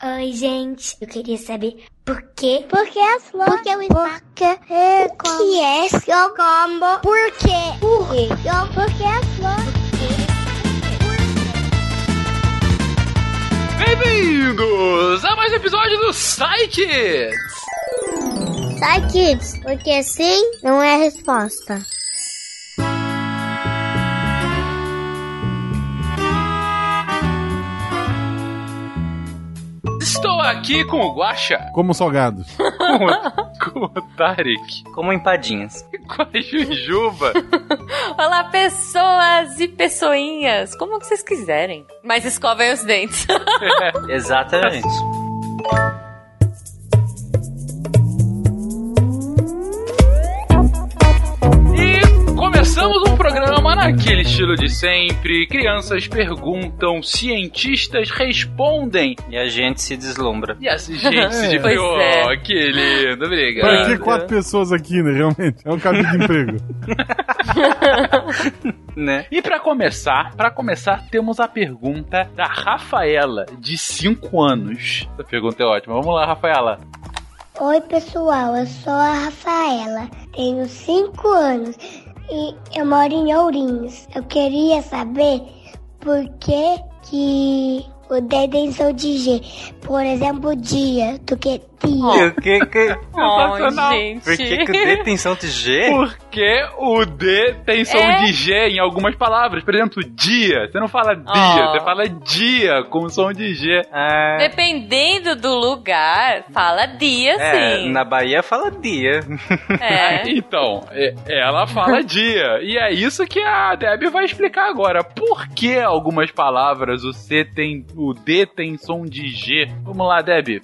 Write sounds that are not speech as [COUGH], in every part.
Oi, gente. Eu queria saber por quê? Por que as flores? Por que o Porque é como? Que é seu combo? Por quê? Por quê? Por que as flores? Bem-vindos a mais um episódio do Psychids! Sai, kids, porque sim não é resposta. Aqui com o Guaxa, Como salgados. [LAUGHS] com o, com o Tarek, Como empadinhas. [LAUGHS] com a Jujuba [LAUGHS] Olá, pessoas e pessoinhas, como vocês quiserem. Mas escovem os dentes. Exatamente. Naquele estilo de sempre. Crianças perguntam, cientistas respondem. E a gente se deslumbra. E assim, gente, se [LAUGHS] divertiu. Pois é. Oh, que lindo, obrigado. Pra que quatro pessoas aqui, né? Realmente. É um cabide de emprego. [LAUGHS] Né? E pra começar, para começar, temos a pergunta da Rafaela, de 5 anos. Essa pergunta é ótima. Vamos lá, Rafaela. Oi, pessoal, eu sou a Rafaela, tenho 5 anos e eu moro em Ourinhos. Eu queria saber por que que o D tem som de G. Por exemplo, dia, do que. O que que... Ai, gente. Por que que o D tem som de G? Porque o D tem som É? de G em algumas palavras. Por exemplo, dia. Você não fala dia, Oh. você fala dia com som de G. Ah, Dependendo do lugar, fala dia é, sim. na Bahia fala dia. É. [LAUGHS] Então, ela fala dia. E é isso que a Deb vai explicar agora. Por que algumas palavras o C tem. O D tem som de G? Vamos lá, Deb.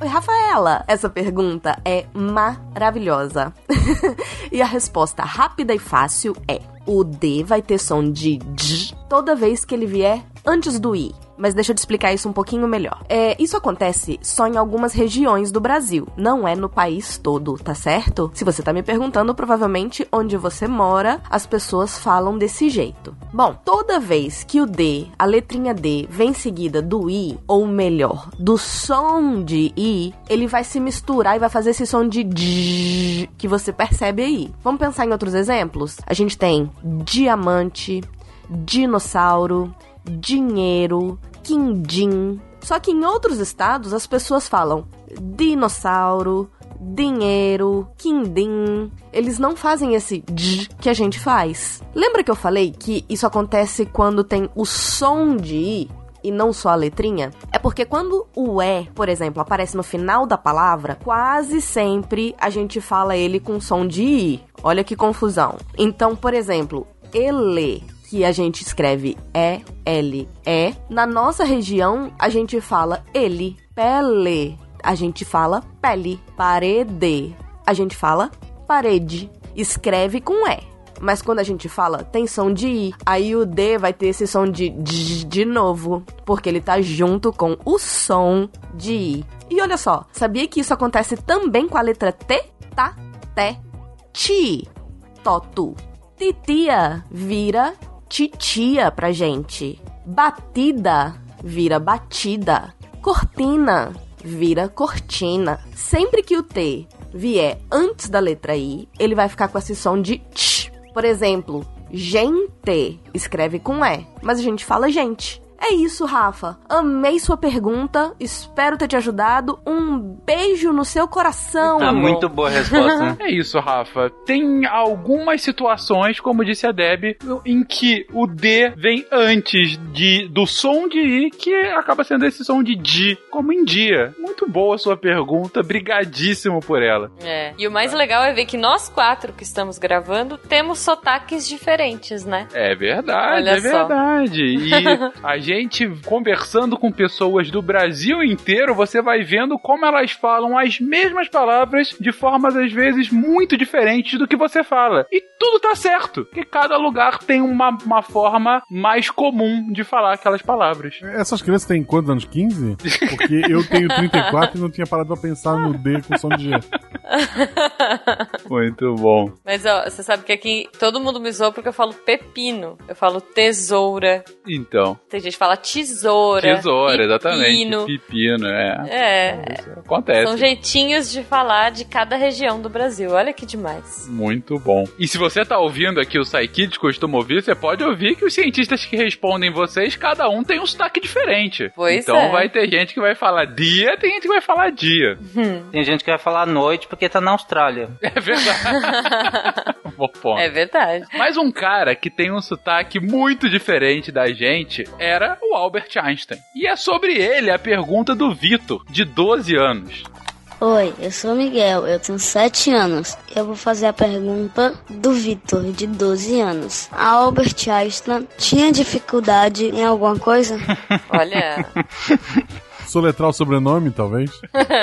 Rafaela, essa pergunta é maravilhosa. [LAUGHS] e a resposta rápida e fácil é: o D vai ter som de D toda vez que ele vier antes do I. Mas deixa eu te explicar isso um pouquinho melhor. É, isso acontece só em algumas regiões do Brasil, não é no país todo, tá certo? Se você tá me perguntando, provavelmente onde você mora, as pessoas falam desse jeito. Bom, toda vez que o D, a letrinha D, vem seguida do I, ou melhor, do som de I, ele vai se misturar e vai fazer esse som de D que você percebe aí. Vamos pensar em outros exemplos? A gente tem diamante, dinossauro, dinheiro, quindim. Só que em outros estados as pessoas falam dinossauro, dinheiro, quindim. Eles não fazem esse d que a gente faz. Lembra que eu falei que isso acontece quando tem o som de i? E não só a letrinha? É porque quando o E, por exemplo, aparece no final da palavra, quase sempre a gente fala ele com som de I. Olha que confusão. Então, por exemplo, ele, que a gente escreve E-L-E, na nossa região a gente fala ele. Pele, a gente fala pele. Parede, a gente fala parede. Escreve com E. Mas quando a gente fala, tem som de I. Aí o D vai ter esse som de D de novo. Porque ele tá junto com o som de I. E olha só, sabia que isso acontece também com a letra T? Tá, Té, Ti, Totu. Titia vira titia pra gente. Batida vira batida. Cortina vira cortina. Sempre que o T vier antes da letra I, ele vai ficar com esse som de tch. Por exemplo, gente escreve com E, mas a gente fala gente. É isso, Rafa. Amei sua pergunta. Espero ter te ajudado. Um beijo no seu coração. Tá amor. muito boa a resposta, né? [LAUGHS] É isso, Rafa. Tem algumas situações, como disse a Deb, em que o D vem antes de, do som de I, que acaba sendo esse som de D, como em dia. Muito boa a sua pergunta, brigadíssimo por ela. É. E o mais legal é ver que nós quatro que estamos gravando temos sotaques diferentes, né? É verdade, Olha é só. verdade. E [LAUGHS] a gente conversando com pessoas do Brasil inteiro, você vai vendo como elas falam as mesmas palavras de formas às vezes muito diferentes do que você fala. E tudo tá certo, porque cada lugar tem uma, uma forma mais comum de falar aquelas palavras. Essas crianças têm quantos anos? 15? Porque eu tenho 34 e não tinha parado pra pensar no D com som de G. [LAUGHS] [LAUGHS] Muito bom. Mas ó, você sabe que aqui todo mundo me zoa porque eu falo pepino. Eu falo tesoura. Então, Tem gente que fala tesoura. tesoura, exatamente. pepino. Pepino, é. É, Isso acontece. são jeitinhos de falar de cada região do Brasil. Olha que demais. Muito bom. E se você tá ouvindo aqui o Psykids, costuma ouvir, você pode ouvir que os cientistas que respondem vocês, cada um tem um sotaque diferente. Pois então é. vai ter gente que vai falar dia, tem gente que vai falar dia. Tem gente que vai falar noite porque tá na Austrália. É verdade. [LAUGHS] Bom ponto. É verdade. Mas um cara que tem um sotaque muito diferente da gente era o Albert Einstein. E é sobre ele a pergunta do Vitor, de 12 anos. Oi, eu sou o Miguel, eu tenho 7 anos. Eu vou fazer a pergunta do Vitor, de 12 anos. A Albert Einstein tinha dificuldade em alguma coisa? Olha, [LAUGHS] Soletrar o sobrenome, talvez.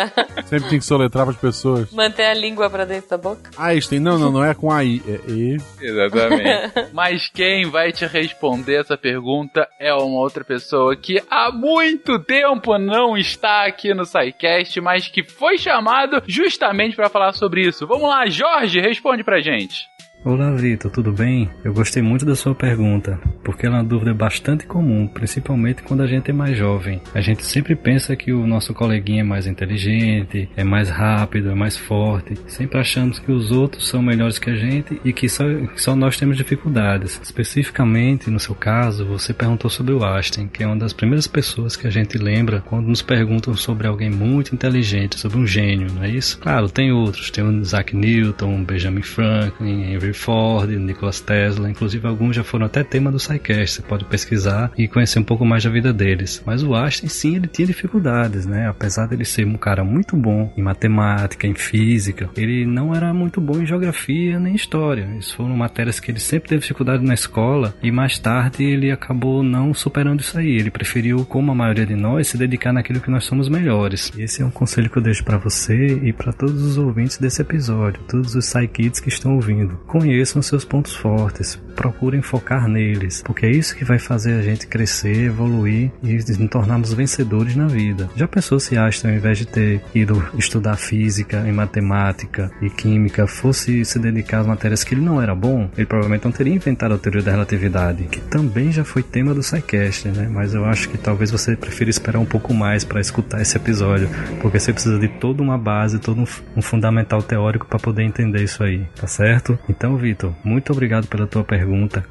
[LAUGHS] Sempre tem que soletrar para as pessoas. manter a língua pra dentro da boca. Einstein, não, não, não é com AI, é E. Exatamente. [LAUGHS] Mas quem vai te responder essa pergunta é uma outra pessoa que há muito tempo não está aqui no SciCast, mas que foi chamado justamente para falar sobre isso. Vamos lá, Jorge, responde pra gente. Olá, Vitor, tudo bem? Eu gostei muito da sua pergunta, porque ela é uma dúvida bastante comum, principalmente quando a gente é mais jovem. A gente sempre pensa que o nosso coleguinha é mais inteligente, é mais rápido, é mais forte. Sempre achamos que os outros são melhores que a gente e que só, só nós temos dificuldades. Especificamente, no seu caso, você perguntou sobre o Einstein, que é uma das primeiras pessoas que a gente lembra quando nos perguntam sobre alguém muito inteligente, sobre um gênio, não é isso? Claro, tem outros, tem o Isaac Newton, Benjamin Franklin, Henry Ford, Nikola Tesla, inclusive alguns já foram até tema do SciCast, você pode pesquisar e conhecer um pouco mais da vida deles. Mas o Einstein sim, ele tinha dificuldades, né? Apesar dele ser um cara muito bom em matemática, em física, ele não era muito bom em geografia nem história. Isso foram matérias que ele sempre teve dificuldade na escola e mais tarde ele acabou não superando isso aí. Ele preferiu, como a maioria de nós, se dedicar naquilo que nós somos melhores. Esse é um conselho que eu deixo para você e para todos os ouvintes desse episódio, todos os Psykids que estão ouvindo. Conheçam seus pontos fortes, procurem focar neles, porque é isso que vai fazer a gente crescer, evoluir e nos tornarmos vencedores na vida. Já pensou se Einstein, ao invés de ter ido estudar física e matemática e química, fosse se dedicar às matérias que ele não era bom? Ele provavelmente não teria inventado a teoria da relatividade, que também já foi tema do SciCast, né? Mas eu acho que talvez você prefira esperar um pouco mais para escutar esse episódio, porque você precisa de toda uma base, todo um, fundamental teórico para poder entender isso aí, tá certo? Então, Vitor, muito obrigado pela tua pergunta.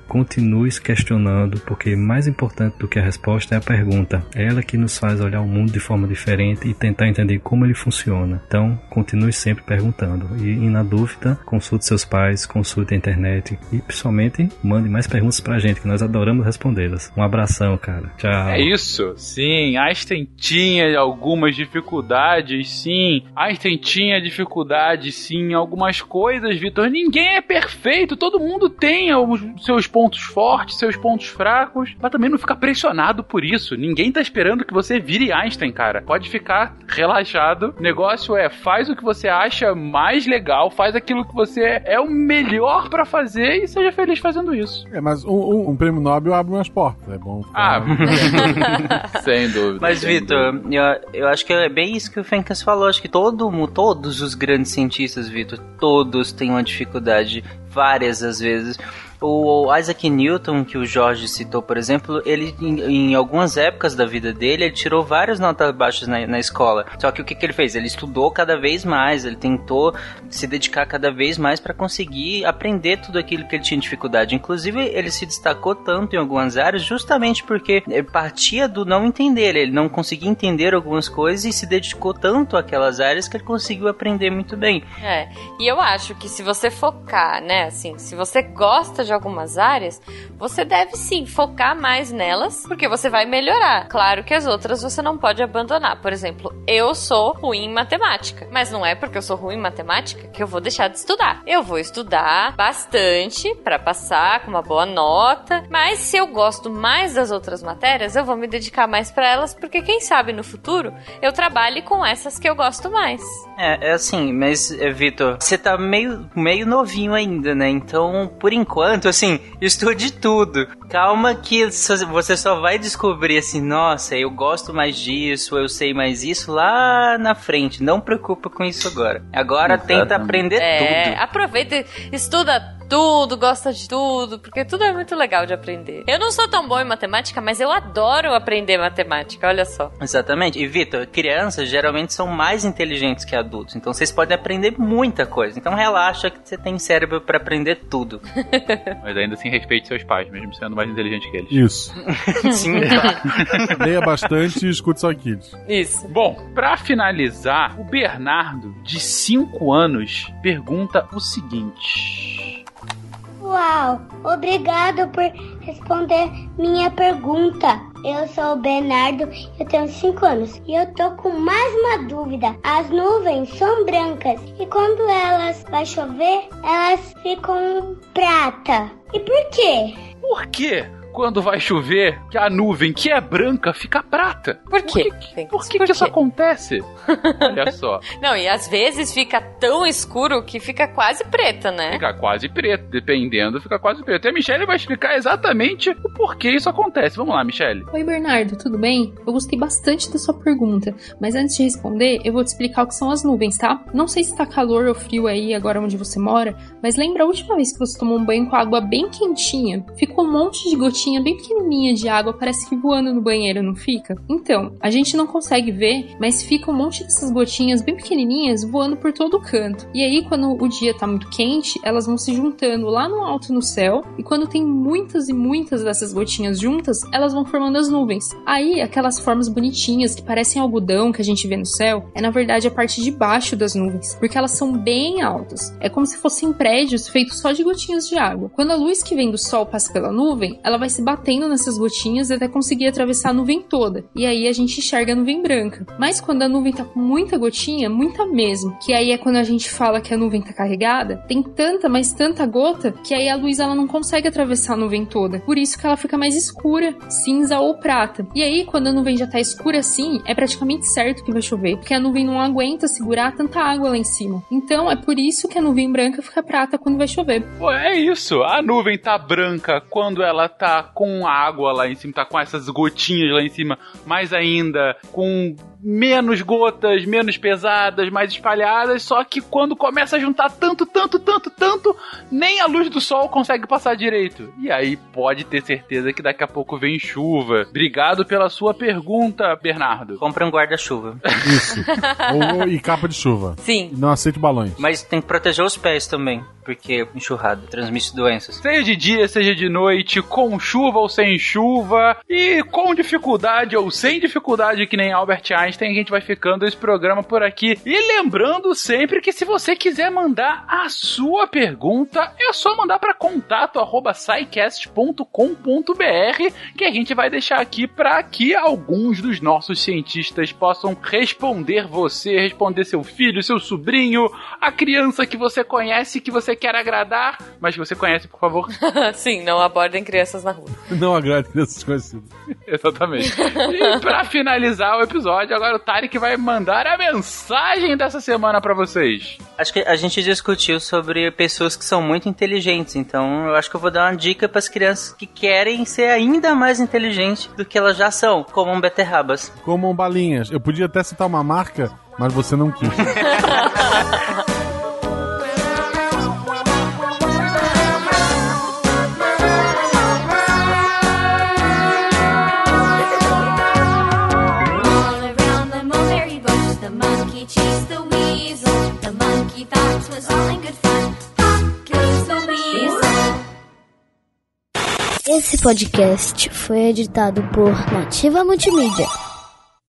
Continue se questionando, porque mais importante do que a resposta é a pergunta. É ela que nos faz olhar o mundo de forma diferente e tentar entender como ele funciona. Então, continue sempre perguntando. E, e na dúvida, consulte seus pais, consulte a internet e principalmente mande mais perguntas pra gente, que nós adoramos respondê-las. Um abração, cara. Tchau. É isso. Sim, Einstein tinha algumas dificuldades, sim. Einstein tinha dificuldades, sim, algumas coisas, Vitor. Ninguém é perfeito, todo mundo tem os seus pontos fortes, seus pontos fracos, mas também não fica pressionado por isso. Ninguém tá esperando que você vire Einstein, cara. Pode ficar relaxado. O negócio é, faz o que você acha mais legal, faz aquilo que você é o melhor pra fazer e seja feliz fazendo isso. É, mas um, um- um prêmio Nobel abre umas portas. É bom. Ah, ficar- [LAUGHS] sem dúvida. Mas, Vitor, eu, eu acho que é bem isso que o Fencas falou. Acho que todo, todos os grandes cientistas, Vitor, todos têm uma dificuldade, várias às vezes. O Isaac Newton, que o Jorge citou, por exemplo, ele em, em algumas épocas da vida dele, ele tirou várias notas baixas na, na escola. Só que o que, que ele fez? Ele estudou cada vez mais, ele tentou se dedicar cada vez mais para conseguir aprender tudo aquilo que ele tinha dificuldade. Inclusive, ele se destacou tanto em algumas áreas justamente porque partia do não entender, ele não conseguia entender algumas coisas e se dedicou tanto àquelas áreas que ele conseguiu aprender muito bem. É, e eu acho que se você focar, né, assim, se você gosta de algumas áreas, você deve sim focar mais nelas, porque você vai melhorar. Claro que as outras você não pode abandonar. Por exemplo, eu sou ruim em matemática, mas não é porque eu sou ruim em matemática que eu vou deixar de estudar. Eu vou estudar bastante para passar com uma boa nota, mas se eu gosto mais das outras matérias, eu vou me dedicar mais para elas, porque quem sabe no futuro eu trabalhe com essas que eu gosto mais. É, é assim, mas, é, Vitor, você tá meio, meio novinho ainda, né? Então, por enquanto, tanto, assim, estude tudo. Calma que você só vai descobrir assim, nossa, eu gosto mais disso, eu sei mais isso lá na frente. Não preocupa com isso agora. Agora Exatamente. tenta aprender É, tudo. aproveita, estuda tudo, gosta de tudo, porque tudo é muito legal de aprender. Eu não sou tão bom em matemática, mas eu adoro aprender matemática, olha só. Exatamente. E Vitor, crianças geralmente são mais inteligentes que adultos, então vocês podem aprender muita coisa. Então relaxa que você tem cérebro pra aprender tudo. [LAUGHS] Mas ainda assim respeite seus pais, mesmo sendo mais inteligente que eles. Isso. [LAUGHS] Sim, claro. [LAUGHS] Leia bastante e escute só kids. Isso. Bom, pra finalizar, o Bernardo, de 5 anos, pergunta o seguinte: Uau, obrigado por responder minha pergunta. Eu sou o Bernardo, eu tenho 5 anos e eu tô com mais uma dúvida. As nuvens são brancas e quando elas vai chover, elas ficam prata. E por quê? Por que quando vai chover que a nuvem que é branca fica prata? Por quê? Por que, por que, por que isso acontece? [LAUGHS] Olha só, Não, e às vezes fica tão escuro que fica quase preta, né? fica quase preto, dependendo, fica quase preto. E a Michelle vai explicar exatamente o porquê isso acontece. Vamos lá, Michelle. Oi, Bernardo, tudo bem? Eu gostei bastante da sua pergunta, mas antes de responder, eu vou te explicar o que são as nuvens, tá? Não sei se tá calor ou frio aí agora onde você mora, mas lembra a última vez que você tomou um banho com água bem quentinha? Ficou um monte de gotinha bem pequenininha de água, parece que voando no banheiro, não fica? Então, a gente não consegue ver, mas fica um monte dessas gotinhas bem pequenininhas voando por todo o canto. E aí, quando o dia tá muito quente, elas vão se juntando lá no alto no céu, e quando tem muitas e muitas dessas gotinhas juntas, elas vão formando as nuvens. Aí, aquelas formas bonitinhas que parecem algodão que a gente vê no céu, é na verdade a parte de baixo das nuvens, porque elas são bem altas. É como se fossem prédios feitos só de gotinhas de água. Quando a luz que vem do sol passa pela nuvem, ela vai se batendo nessas gotinhas até conseguir atravessar a nuvem toda. E aí a gente enxerga a nuvem branca. Mas quando a nuvem tá com muita gotinha, muita mesmo, que aí é quando a gente fala que a nuvem tá carregada, tem tanta, mas tanta gota, que aí a luz ela não consegue atravessar a nuvem toda. Por isso que ela fica mais escura, cinza ou prata. E aí, quando a nuvem já tá escura assim, é praticamente certo que vai chover, porque a nuvem não aguenta segurar tanta água lá em cima. Então é por isso que a nuvem branca fica prata quando vai chover. Pô, é isso. A nuvem tá branca quando ela tá com água lá em cima, tá com essas gotinhas lá em cima, mais ainda com menos gotas, menos pesadas, mais espalhadas, só que quando começa a juntar tanto, tanto, tanto, tanto, nem a luz do sol consegue passar direito. E aí pode ter certeza que daqui a pouco vem chuva. Obrigado pela sua pergunta, Bernardo. Compra um guarda-chuva. Isso. Ou- ou- e capa de chuva. Sim. Não aceite balões. Mas tem que proteger os pés também, porque enxurrada transmite doenças. Seja de dia, seja de noite, com chuva ou sem chuva, e com dificuldade ou sem dificuldade, que nem Albert Einstein, a gente vai ficando esse programa por aqui. E lembrando sempre que se você quiser mandar a sua pergunta, é só mandar para contato arroba scicast.com.br, que a gente vai deixar aqui para que alguns dos nossos cientistas possam responder você, responder seu filho, seu sobrinho, a criança que você conhece, que você quer agradar, mas que você conhece, por favor. [LAUGHS] Sim, não abordem crianças na rua. Não agrade crianças conhecidas. Exatamente. E pra finalizar o episódio, agora o Tarek vai mandar a mensagem dessa semana pra vocês. Acho que a gente discutiu sobre pessoas que são muito inteligentes, então eu acho que eu vou dar uma dica para as crianças que querem ser ainda mais inteligentes do que elas já são, como um beterrabas. Comam balinhas. Eu podia até citar uma marca, mas você não quis. [LAUGHS] podcast foi editado por Nativa Multimídia.